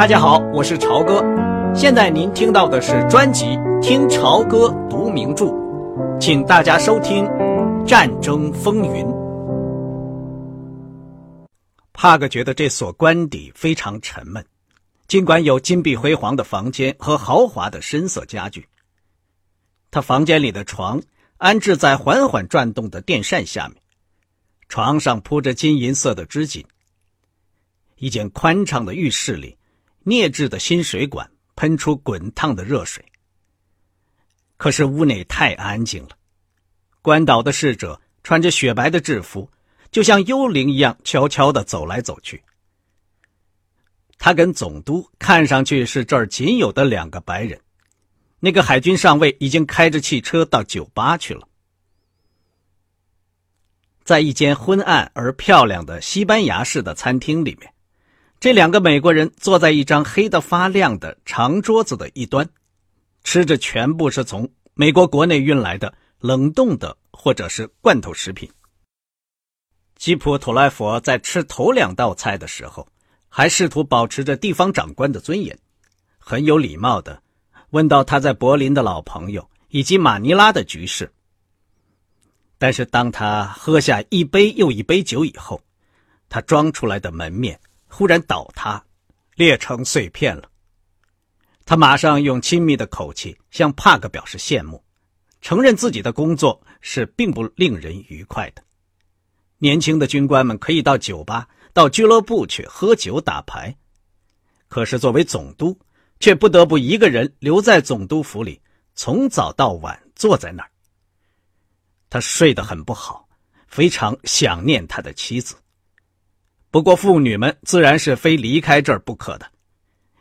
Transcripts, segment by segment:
大家好，我是朝哥。现在您听到的是专辑《听朝歌读名著》，请大家收听《战争风云》。帕格觉得这所官邸非常沉闷，尽管有金碧辉煌的房间和豪华的深色家具。他房间里的床安置在缓缓转动的电扇下面，床上铺着金银色的织锦。一间宽敞的浴室里，镍制的新水管喷出滚烫的热水。可是屋内太安静了，关岛的侍者穿着雪白的制服，就像幽灵一样悄悄地走来走去。他跟总督看上去是这儿仅有的两个白人。那个海军上尉已经开着汽车到酒吧去了。在一间昏暗而漂亮的西班牙式的餐厅里面。这两个美国人坐在一张黑得发亮的长桌子的一端，吃着全部是从美国国内运来的冷冻的或者是罐头食品。吉普·托莱佛在吃头两道菜的时候，还试图保持着地方长官的尊严，很有礼貌的问到他在柏林的老朋友以及马尼拉的局势。但是当他喝下一杯又一杯酒以后，他装出来的门面。忽然倒塌，裂成碎片了。他马上用亲密的口气向帕克表示羡慕，承认自己的工作是并不令人愉快的。年轻的军官们可以到酒吧、到俱乐部去喝酒打牌，可是作为总督，却不得不一个人留在总督府里，从早到晚坐在那儿。他睡得很不好，非常想念他的妻子。不过，妇女们自然是非离开这儿不可的。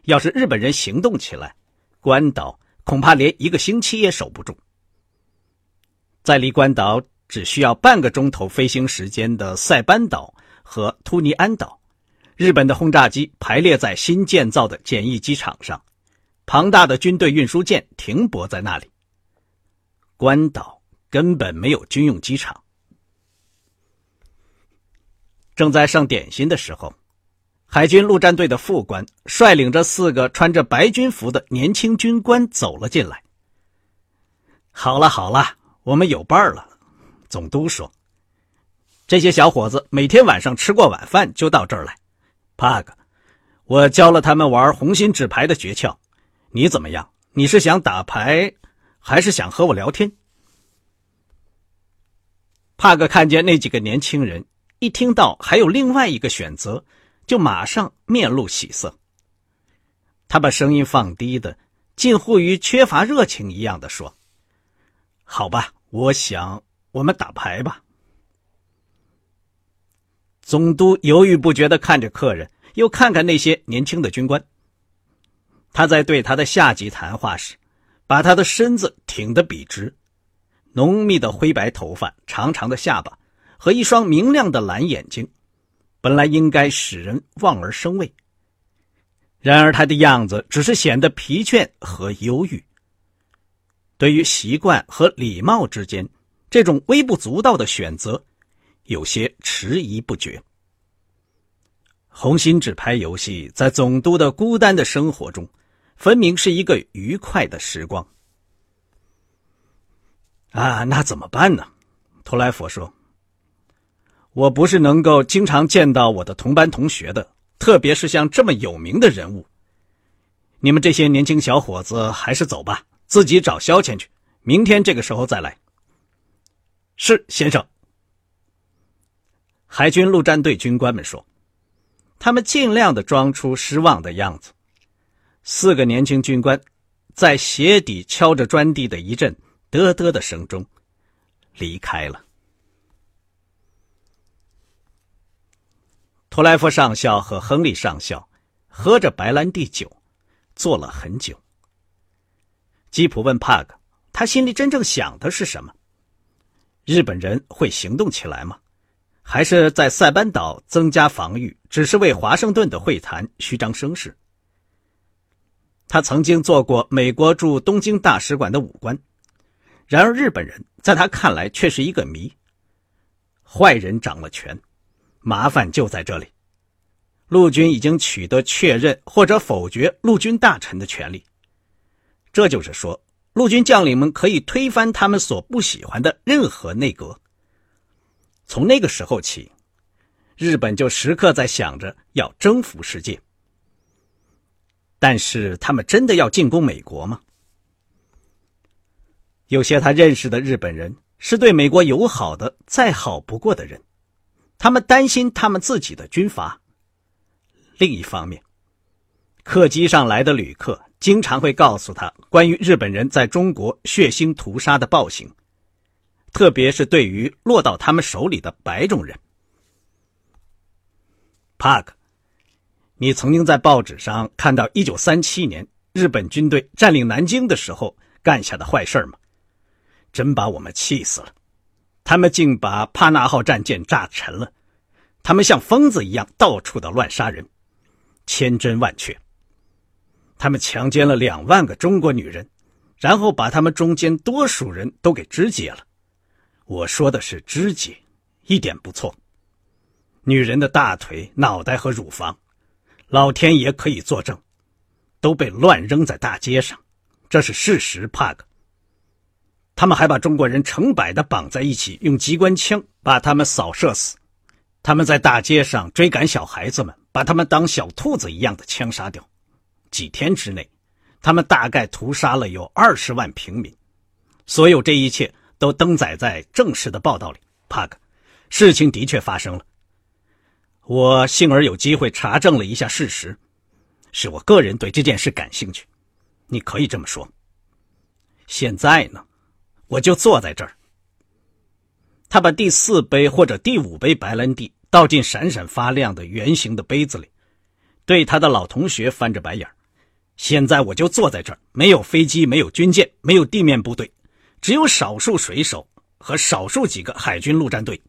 要是日本人行动起来，关岛恐怕连一个星期也守不住。在离关岛只需要半个钟头飞行时间的塞班岛和突尼安岛，日本的轰炸机排列在新建造的简易机场上，庞大的军队运输舰停泊在那里。关岛根本没有军用机场。正在上点心的时候，海军陆战队的副官率领着四个穿着白军服的年轻军官走了进来。好了好了，我们有伴了，总督说：“这些小伙子每天晚上吃过晚饭就到这儿来。”帕克，我教了他们玩红心纸牌的诀窍，你怎么样？你是想打牌，还是想和我聊天？帕克看见那几个年轻人。一听到还有另外一个选择，就马上面露喜色。他把声音放低的，近乎于缺乏热情一样的说：“好吧，我想我们打牌吧。”总督犹豫不决的看着客人，又看看那些年轻的军官。他在对他的下级谈话时，把他的身子挺得笔直，浓密的灰白头发，长长的下巴。和一双明亮的蓝眼睛，本来应该使人望而生畏。然而他的样子只是显得疲倦和忧郁。对于习惯和礼貌之间这种微不足道的选择，有些迟疑不决。红心纸牌游戏在总督的孤单的生活中，分明是一个愉快的时光。啊，那怎么办呢？托莱佛说。我不是能够经常见到我的同班同学的，特别是像这么有名的人物。你们这些年轻小伙子还是走吧，自己找消遣去。明天这个时候再来。是，先生。海军陆战队军官们说，他们尽量的装出失望的样子。四个年轻军官在鞋底敲着砖地的一阵嘚嘚的声中离开了。托莱夫上校和亨利上校喝着白兰地酒，坐了很久。吉普问帕克：“他心里真正想的是什么？日本人会行动起来吗？还是在塞班岛增加防御，只是为华盛顿的会谈虚张声势？”他曾经做过美国驻东京大使馆的武官，然而日本人在他看来却是一个谜。坏人掌了权。麻烦就在这里，陆军已经取得确认或者否决陆军大臣的权利。这就是说，陆军将领们可以推翻他们所不喜欢的任何内阁。从那个时候起，日本就时刻在想着要征服世界。但是，他们真的要进攻美国吗？有些他认识的日本人是对美国友好的再好不过的人，他们担心他们自己的军阀。另一方面，客机上来的旅客经常会告诉他关于日本人在中国血腥屠杀的暴行，特别是对于落到他们手里的白种人。帕克，你曾经在报纸上看到1937年日本军队占领南京的时候干下的坏事吗？真把我们气死了！他们竟把帕纳号战舰炸沉了，他们像疯子一样到处的乱杀人，千真万确。他们强奸了两万个中国女人，然后把他们中间多数人都给肢解了。我说的是肢解，一点不错。女人的大腿、脑袋和乳房，老天爷可以作证，都被乱扔在大街上，这是事实。帕克。他们还把中国人成百的绑在一起，用机关枪把他们扫射死。他们在大街上追赶小孩子们，把他们当小兔子一样的枪杀掉。几天之内，他们大概屠杀了有二十万平民。所有这一切都登载在正式的报道里。帕克，事情的确发生了。我幸而有机会查证了一下事实，是我个人对这件事感兴趣。你可以这么说。现在呢？我就坐在这儿。他把第四杯或者第五杯白兰地倒进闪闪发亮的圆形的杯子里，对他的老同学翻着白眼现在我就坐在这儿，没有飞机，没有军舰，没有地面部队，只有少数水手和少数几个海军陆战队。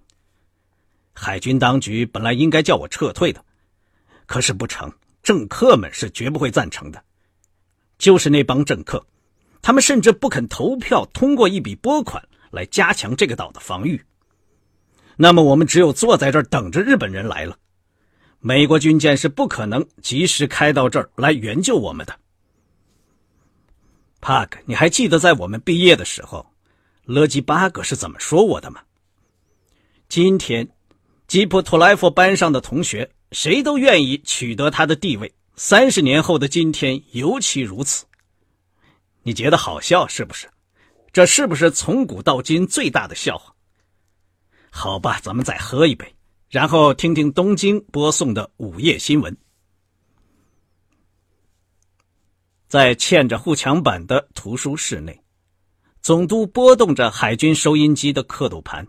海军当局本来应该叫我撤退的，可是不成，政客们是绝不会赞成的。就是那帮政客。他们甚至不肯投票通过一笔拨款来加强这个岛的防御。那么，我们只有坐在这儿等着日本人来了。美国军舰是不可能及时开到这儿来援救我们的。帕克，你还记得在我们毕业的时候，勒基巴格是怎么说我的吗？今天，吉普托莱夫班上的同学谁都愿意取得他的地位。三十年后的今天，尤其如此。你觉得好笑是不是？这是不是从古到今最大的笑话？好吧，咱们再喝一杯，然后听听东京播送的午夜新闻。在嵌着护墙板的图书室内，总督拨动着海军收音机的刻度盘。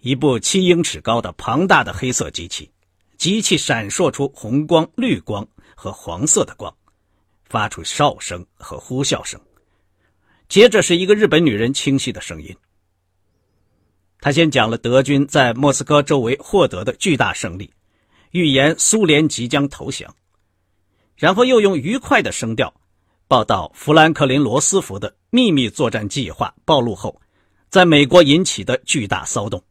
一部七英尺高的庞大的黑色机器，机器闪烁出红光、绿光和黄色的光。发出哨声和呼啸声，接着是一个日本女人清晰的声音。他先讲了德军在莫斯科周围获得的巨大胜利，预言苏联即将投降，然后又用愉快的声调报道富兰克林·罗斯福的秘密作战计划暴露后，在美国引起的巨大骚动。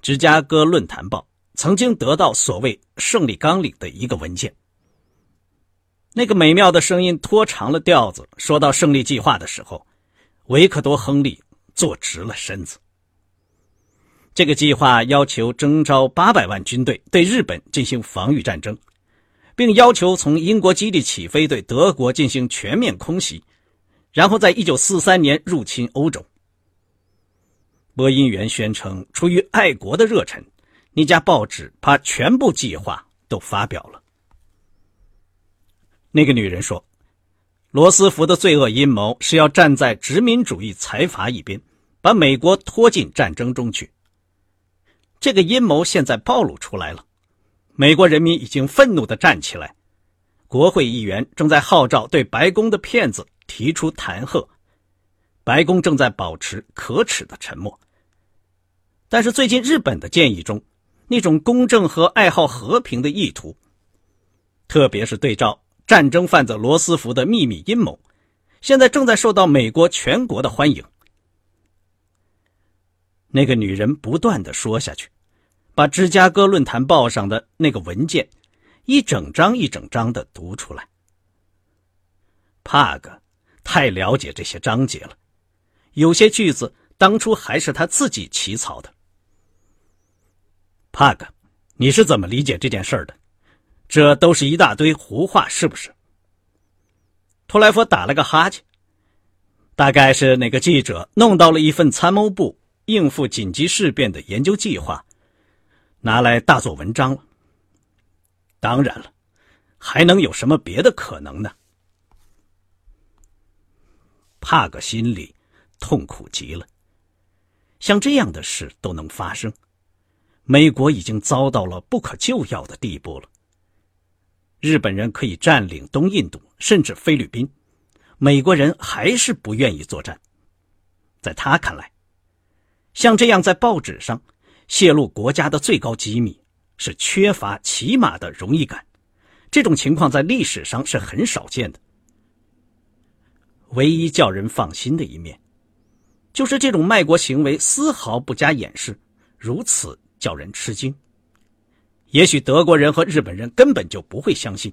芝加哥论坛报曾经得到所谓“胜利纲领”的一个文件。那个美妙的声音拖长了调子，说到胜利计划的时候，维克多·亨利坐直了身子。这个计划要求征召八百万军队对日本进行防御战争，并要求从英国基地起飞对德国进行全面空袭，然后在一九四三年入侵欧洲。播音员宣称，出于爱国的热忱，那家报纸把全部计划都发表了。那个女人说：“罗斯福的罪恶阴谋是要站在殖民主义财阀一边，把美国拖进战争中去。这个阴谋现在暴露出来了，美国人民已经愤怒地站起来，国会议员正在号召对白宫的骗子提出弹劾，白宫正在保持可耻的沉默。但是最近日本的建议中，那种公正和爱好和平的意图，特别是对照。”战争贩子罗斯福的秘密阴谋，现在正在受到美国全国的欢迎。那个女人不断的说下去，把芝加哥论坛报上的那个文件一整张一整张的读出来。帕格太了解这些章节了，有些句子当初还是他自己起草的。帕格，你是怎么理解这件事的？这都是一大堆胡话，是不是？托莱佛打了个哈欠，大概是哪个记者弄到了一份参谋部应付紧急事变的研究计划，拿来大做文章了。当然了，还能有什么别的可能呢？帕格心里痛苦极了。像这样的事都能发生，美国已经遭到了不可救药的地步了。日本人可以占领东印度，甚至菲律宾，美国人还是不愿意作战。在他看来，像这样在报纸上泄露国家的最高机密，是缺乏起码的荣誉感。这种情况在历史上是很少见的。唯一叫人放心的一面，就是这种卖国行为丝毫不加掩饰，如此叫人吃惊。也许德国人和日本人根本就不会相信，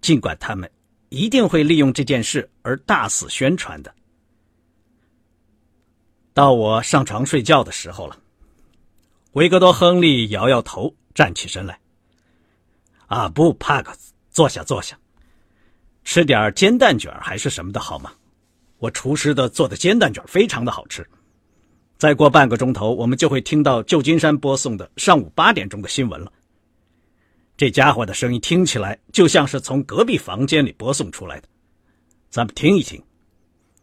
尽管他们一定会利用这件事而大肆宣传的。到我上床睡觉的时候了，维克多·亨利摇摇头，站起身来。啊，不，帕克斯，坐下，坐下。吃点煎蛋卷还是什么的好吗？我厨师的做的煎蛋卷非常的好吃。再过半个钟头，我们就会听到旧金山播送的上午八点钟的新闻了。这家伙的声音听起来就像是从隔壁房间里播送出来的。咱们听一听，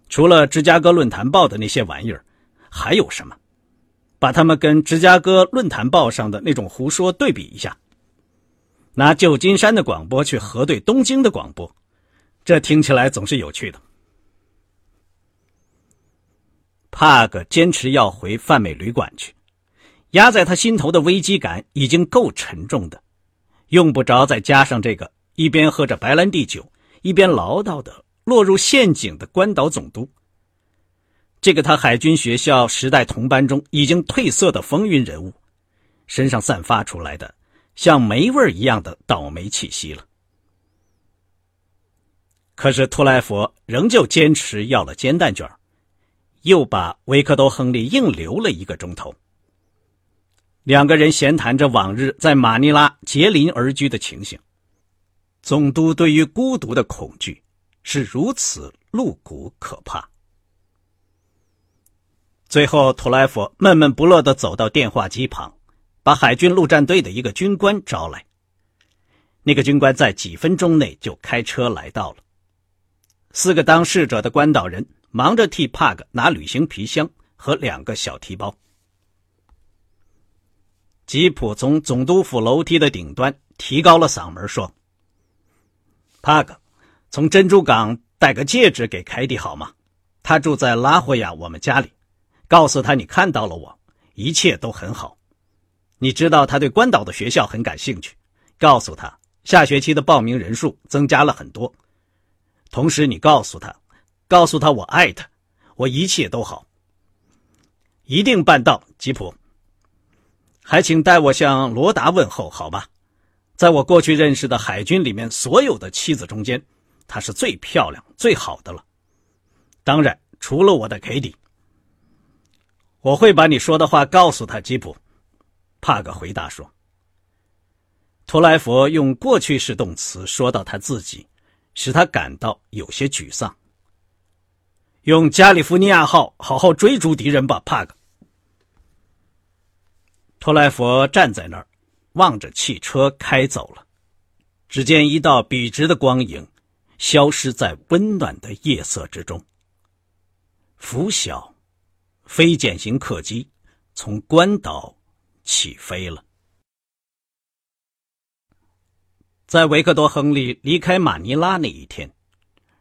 除了芝加哥论坛报的那些玩意儿，还有什么？把他们跟芝加哥论坛报上的那种胡说对比一下。拿旧金山的广播去核对东京的广播。这听起来总是有趣的。帕格坚持要回泛美旅馆去，压在他心头的危机感已经够沉重的，用不着再加上这个一边喝着白兰地酒，一边唠叨的落入陷阱的关岛总督。这个他海军学校时代同班中已经褪色的风云人物，身上散发出来的像霉味一样的倒霉气息了。可是托莱佛仍旧坚持要了煎蛋卷，又把维克多·亨利硬留了一个钟头。两个人闲谈着往日在马尼拉结邻而居的情形。总督对于孤独的恐惧是如此露骨可怕。最后，图莱佛闷闷不乐地走到电话机旁，把海军陆战队的一个军官招来。那个军官在几分钟内就开车来到了。四个当侍者的关岛人忙着替帕格拿旅行皮箱和两个小提包。吉普从总督府楼梯的顶端提高了嗓门说：“帕格，从珍珠港带个戒指给凯蒂好吗？他住在拉霍亚我们家里，告诉他你看到了我，一切都很好。你知道他对关岛的学校很感兴趣，告诉他下学期的报名人数增加了很多。”同时，你告诉他，告诉他我爱他，我一切都好，一定办到。吉普，还请代我向罗达问候，好吧？在我过去认识的海军里面所有的妻子中间，她是最漂亮、最好的了。当然，除了我的凯蒂。我会把你说的话告诉他。吉普，帕格回答说。托莱佛用过去式动词说到他自己。使他感到有些沮丧。用加利福尼亚号好好追逐敌人吧，帕克。托莱佛站在那儿，望着汽车开走了。只见一道笔直的光影，消失在温暖的夜色之中。拂晓，非减型客机从关岛起飞了。在维克多·亨利离开马尼拉那一天，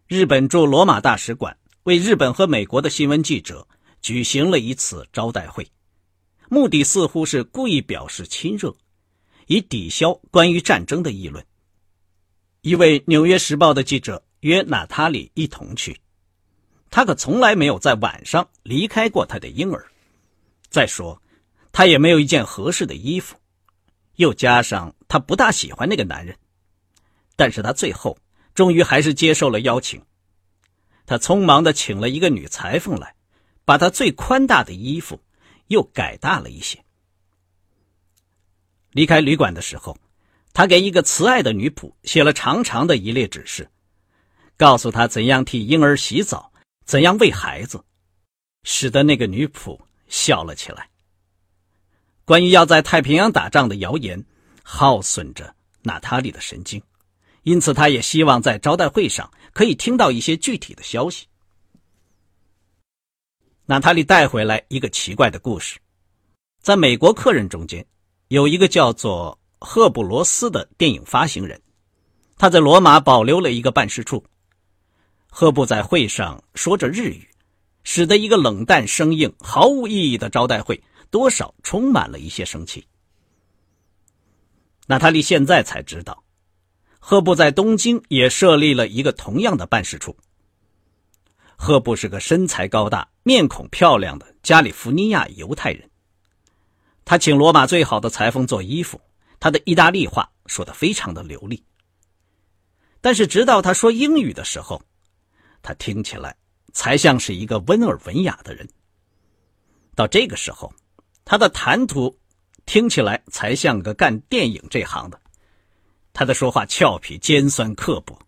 日本驻罗马大使馆为日本和美国的新闻记者举行了一次招待会，目的似乎是故意表示亲热，以抵消关于战争的议论。一位《纽约时报》的记者约娜塔莉一同去，他可从来没有在晚上离开过他的婴儿。再说，他也没有一件合适的衣服，又加上他不大喜欢那个男人，但是他最后终于还是接受了邀请。他匆忙的请了一个女裁缝来，把他最宽大的衣服又改大了一些。离开旅馆的时候，他给一个慈爱的女仆写了长长的一列指示，告诉她怎样替婴儿洗澡，怎样喂孩子，使得那个女仆笑了起来。关于要在太平洋打仗的谣言，耗损着娜塔莉的神经，因此他也希望在招待会上可以听到一些具体的消息。娜塔莉带回来一个奇怪的故事，在美国客人中间，有一个叫做赫布罗斯的电影发行人，他在罗马保留了一个办事处。赫布在会上说着日语，使得一个冷淡生硬、毫无意义的招待会。多少充满了一些生气。娜塔莉现在才知道，赫布在东京也设立了一个同样的办事处。赫布是个身材高大、面孔漂亮的加利福尼亚犹太人。他请罗马最好的裁缝做衣服，他的意大利话说的非常的流利。但是直到他说英语的时候，他听起来才像是一个温尔文雅的人。到这个时候。他的谈吐听起来才像个干电影这行的，他的说话俏皮、尖酸刻薄，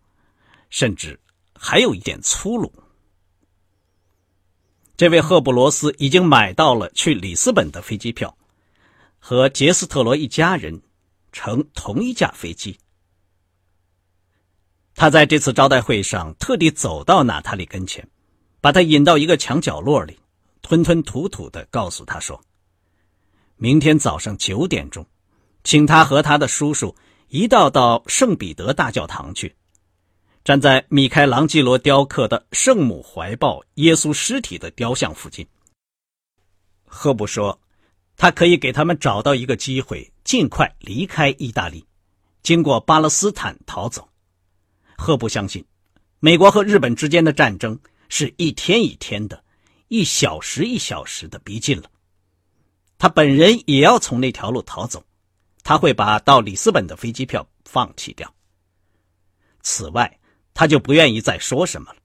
甚至还有一点粗鲁。这位赫布罗斯已经买到了去里斯本的飞机票，和杰斯特罗一家人乘同一架飞机。他在这次招待会上特地走到娜塔莉跟前，把她引到一个墙角落里，吞吞吐吐的告诉她说。明天早上九点钟，请他和他的叔叔一道到圣彼得大教堂去，站在米开朗基罗雕刻的圣母怀抱耶稣尸体的雕像附近。赫布说，他可以给他们找到一个机会，尽快离开意大利，经过巴勒斯坦逃走。赫布相信，美国和日本之间的战争是一天一天的，一小时一小时的逼近了。他本人也要从那条路逃走，他会把到里斯本的飞机票放弃掉。此外，他就不愿意再说什么了。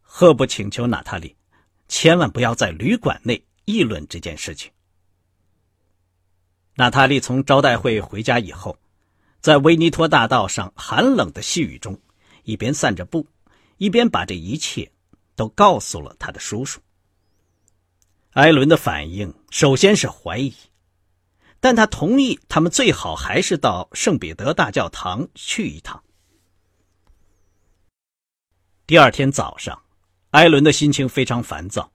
赫布请求娜塔莉，千万不要在旅馆内议论这件事情。娜塔莉从招待会回家以后，在维尼托大道上寒冷的细雨中，一边散着步，一边把这一切都告诉了他的叔叔。艾伦的反应首先是怀疑，但他同意他们最好还是到圣彼得大教堂去一趟。第二天早上，艾伦的心情非常烦躁。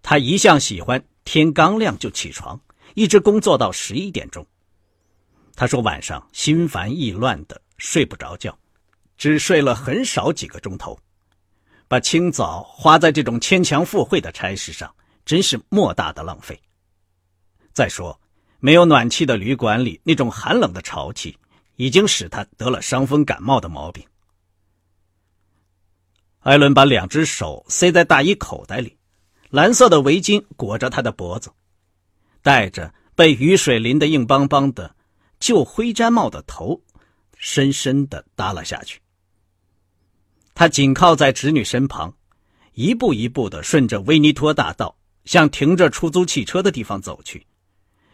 他一向喜欢天刚亮就起床，一直工作到十一点钟。他说晚上心烦意乱的睡不着觉，只睡了很少几个钟头，把清早花在这种牵强附会的差事上。真是莫大的浪费。再说，没有暖气的旅馆里，那种寒冷的潮气已经使他得了伤风感冒的毛病。艾伦把两只手塞在大衣口袋里，蓝色的围巾裹着他的脖子，戴着被雨水淋得硬邦邦的旧灰毡帽的头，深深的耷拉下去。他紧靠在侄女身旁，一步一步的顺着威尼托大道。向停着出租汽车的地方走去，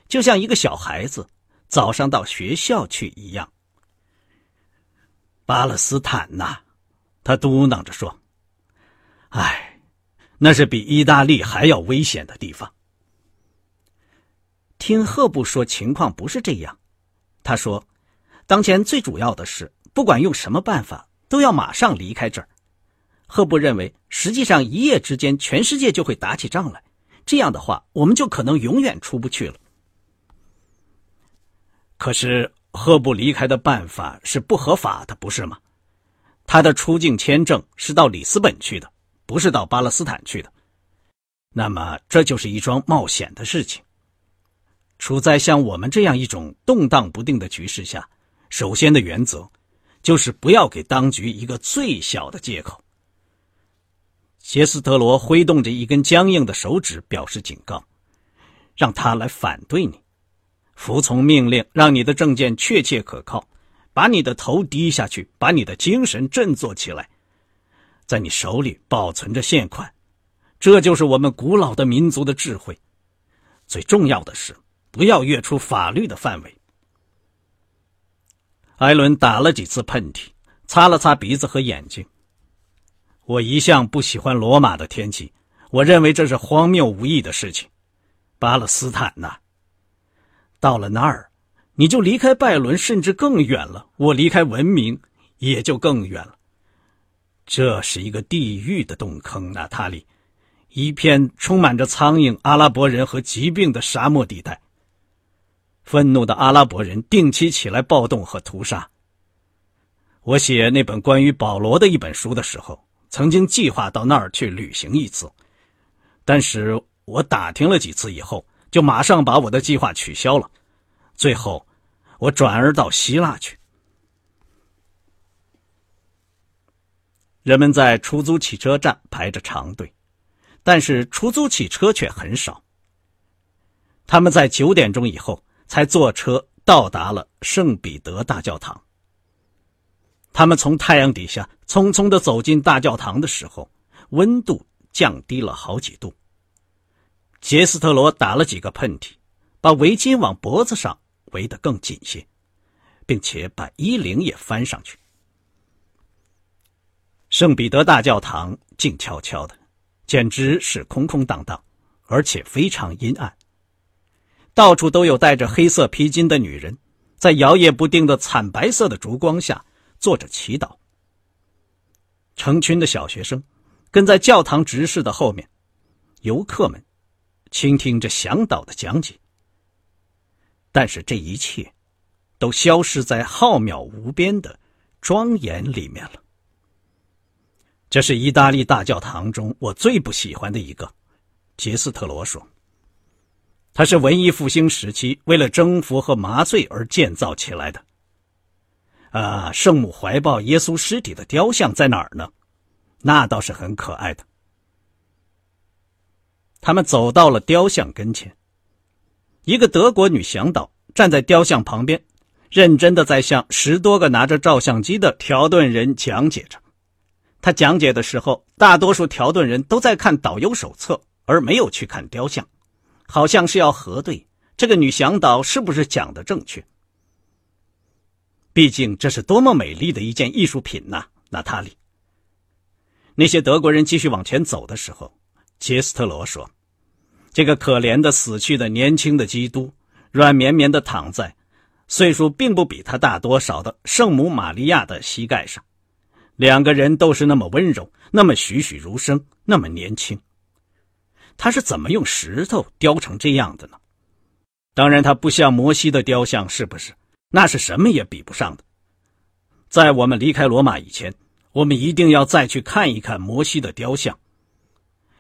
就像一个小孩子早上到学校去一样。巴勒斯坦呐，他嘟囔着说：“唉，那是比意大利还要危险的地方。”听赫布说，情况不是这样。他说：“当前最主要的是，不管用什么办法，都要马上离开这儿。”赫布认为，实际上一夜之间，全世界就会打起仗来。这样的话，我们就可能永远出不去了。可是赫布离开的办法是不合法的，不是吗？他的出境签证是到里斯本去的，不是到巴勒斯坦去的。那么，这就是一桩冒险的事情。处在像我们这样一种动荡不定的局势下，首先的原则就是不要给当局一个最小的借口。杰斯特罗挥动着一根僵硬的手指，表示警告，让他来反对你。服从命令，让你的证件确切可靠，把你的头低下去，把你的精神振作起来，在你手里保存着现款。这就是我们古老的民族的智慧。最重要的是，不要越出法律的范围。艾伦打了几次喷嚏，擦了擦鼻子和眼睛。我一向不喜欢罗马的天气，我认为这是荒谬无益的事情。巴勒斯坦呐，到了那儿，你就离开拜伦，甚至更远了。我离开文明，也就更远了。这是一个地狱的洞坑，娜塔莉，一片充满着苍蝇、阿拉伯人和疾病的沙漠地带。愤怒的阿拉伯人定期起来暴动和屠杀。我写那本关于保罗的一本书的时候，曾经计划到那儿去旅行一次，但是我打听了几次以后，就马上把我的计划取消了。最后，我转而到希腊去。人们在出租汽车站排着长队，但是出租汽车却很少。他们在九点钟以后。才坐车到达了圣彼得大教堂。他们从太阳底下匆匆的走进大教堂的时候，温度降低了好几度。杰斯特罗打了几个喷嚏，把围巾往脖子上围得更紧些，并且把衣领也翻上去。圣彼得大教堂静悄悄的，简直是空空荡荡，而且非常阴暗。到处都有戴着黑色披巾的女人，在摇曳不定的惨白色的烛光下坐着祈祷。成群的小学生跟在教堂执事的后面，游客们倾听着向导的讲解。但是这一切都消失在浩渺无边的庄严里面了。这是意大利大教堂中我最不喜欢的一个，杰斯特罗说。它是文艺复兴时期为了征服和麻醉而建造起来的。啊，圣母怀抱耶稣尸体的雕像在哪儿呢？那倒是很可爱的。他们走到了雕像跟前，一个德国女向导站在雕像旁边，认真的在向十多个拿着照相机的条顿人讲解着。他讲解的时候，大多数条顿人都在看导游手册，而没有去看雕像。好像是要核对这个女向导是不是讲的正确。毕竟这是多么美丽的一件艺术品呐，娜塔莉。那些德国人继续往前走的时候，杰斯特罗说：“这个可怜的死去的年轻的基督，软绵绵的躺在岁数并不比他大多少的圣母玛利亚的膝盖上。两个人都是那么温柔，那么栩栩如生，那么年轻。”他是怎么用石头雕成这样的呢？当然，他不像摩西的雕像，是不是？那是什么也比不上的。在我们离开罗马以前，我们一定要再去看一看摩西的雕像。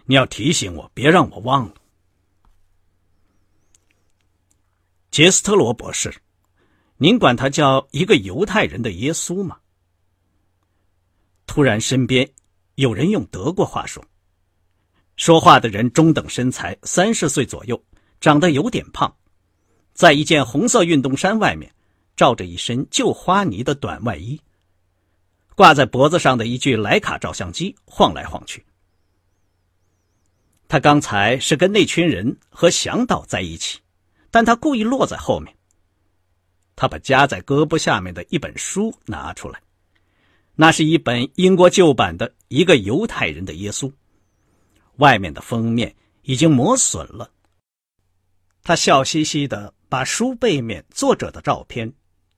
你要提醒我，别让我忘了。杰斯特罗博士，您管他叫一个犹太人的耶稣吗？突然，身边有人用德国话说。说话的人中等身材，三十岁左右，长得有点胖，在一件红色运动衫外面，罩着一身旧花呢的短外衣。挂在脖子上的一具徕卡照相机晃来晃去。他刚才是跟那群人和向导在一起，但他故意落在后面。他把夹在胳膊下面的一本书拿出来，那是一本英国旧版的《一个犹太人的耶稣》。外面的封面已经磨损了。他笑嘻嘻的把书背面作者的照片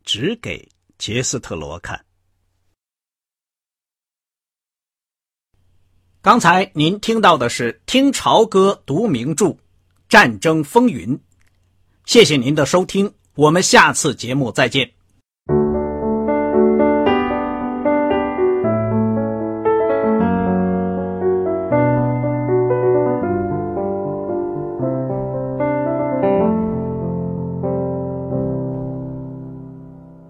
指给杰斯特罗看。刚才您听到的是《听潮歌读名著：战争风云》，谢谢您的收听，我们下次节目再见。